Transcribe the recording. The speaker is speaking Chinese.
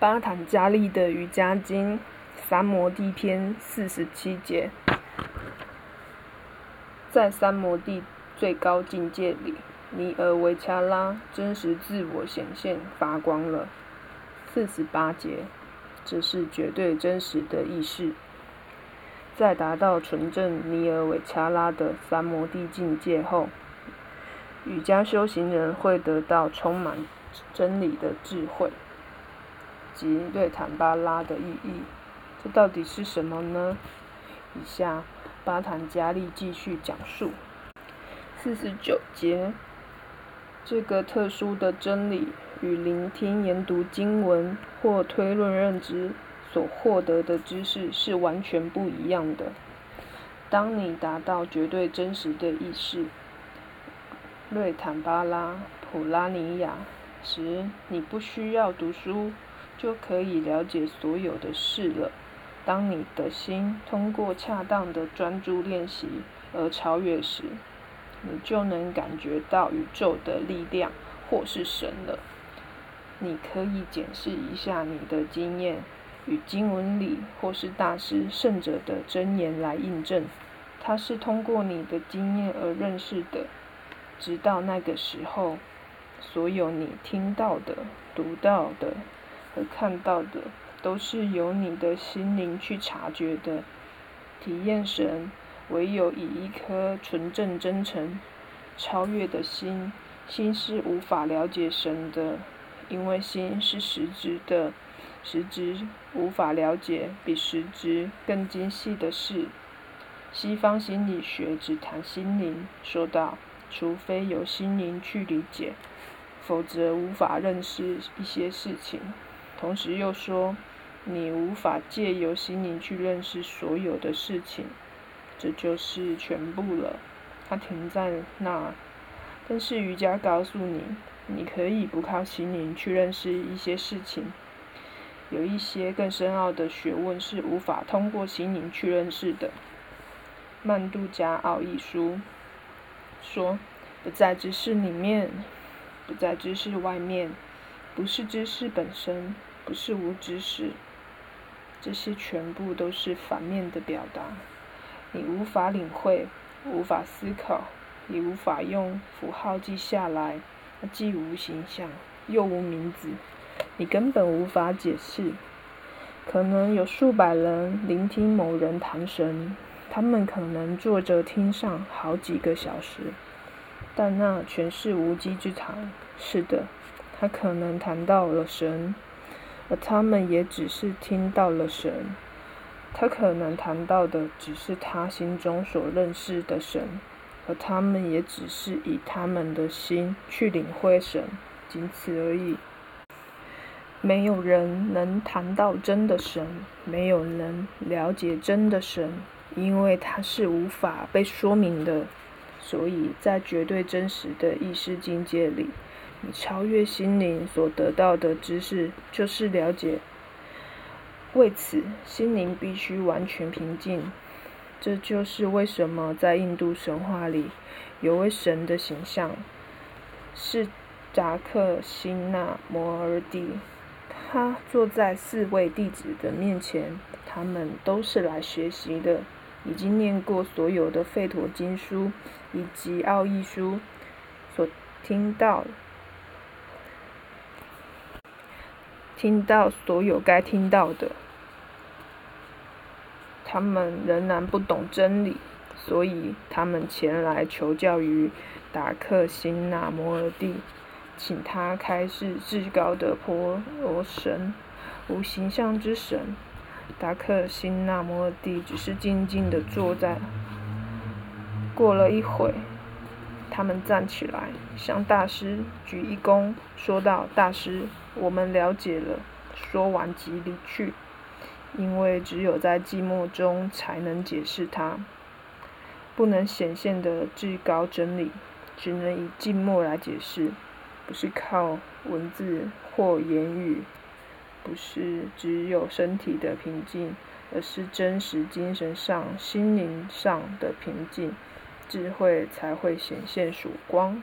巴坦加利的瑜伽经三摩地篇四十七节，在三摩地最高境界里，尼尔维恰拉真实自我显现发光了。四十八节，这是绝对真实的意识。在达到纯正尼尔维恰拉的三摩地境界后，瑜伽修行人会得到充满真理的智慧。及对坦巴拉的意义，这到底是什么呢？以下巴坦加利继续讲述。四十九节，这个特殊的真理与聆听研读经文或推论认知所获得的知识是完全不一样的。当你达到绝对真实的意识，瑞坦巴拉普拉尼亚时，你不需要读书。就可以了解所有的事了。当你的心通过恰当的专注练习而超越时，你就能感觉到宇宙的力量或是神了。你可以检视一下你的经验与经文里或是大师圣者的真言来印证，它是通过你的经验而认识的。直到那个时候，所有你听到的、读到的。和看到的都是由你的心灵去察觉的。体验神，唯有以一颗纯正、真诚、超越的心，心是无法了解神的，因为心是实质的，实质无法了解比实质更精细的事。西方心理学只谈心灵，说道：除非有心灵去理解，否则无法认识一些事情。同时又说，你无法借由心灵去认识所有的事情，这就是全部了。它停在那。但是瑜伽告诉你，你可以不靠心灵去认识一些事情。有一些更深奥的学问是无法通过心灵去认识的。曼杜加奥义书说，不在知识里面，不在知识外面，不是知识本身。不是无知识，这些全部都是反面的表达。你无法领会，无法思考，也无法用符号记下来。既无形象，又无名字，你根本无法解释。可能有数百人聆听某人谈神，他们可能坐着听上好几个小时，但那全是无稽之谈。是的，他可能谈到了神。而他们也只是听到了神，他可能谈到的只是他心中所认识的神，而他们也只是以他们的心去领会神，仅此而已。没有人能谈到真的神，没有人了解真的神，因为他是无法被说明的。所以在绝对真实的意识境界里。你超越心灵所得到的知识，就是了解。为此，心灵必须完全平静。这就是为什么在印度神话里，有位神的形象，是扎克辛纳摩尔蒂。他坐在四位弟子的面前，他们都是来学习的，已经念过所有的吠陀经书以及奥义书，所听到。听到所有该听到的，他们仍然不懂真理，所以他们前来求教于达克辛纳摩尔蒂，请他开示至高的婆罗神，无形象之神。达克辛纳摩尔蒂只是静静的坐在。过了一会，他们站起来，向大师鞠一躬，说道：“大师。”我们了解了，说完即离去，因为只有在寂寞中才能解释它，不能显现的至高真理，只能以静默来解释，不是靠文字或言语，不是只有身体的平静，而是真实精神上、心灵上的平静，智慧才会显现曙光。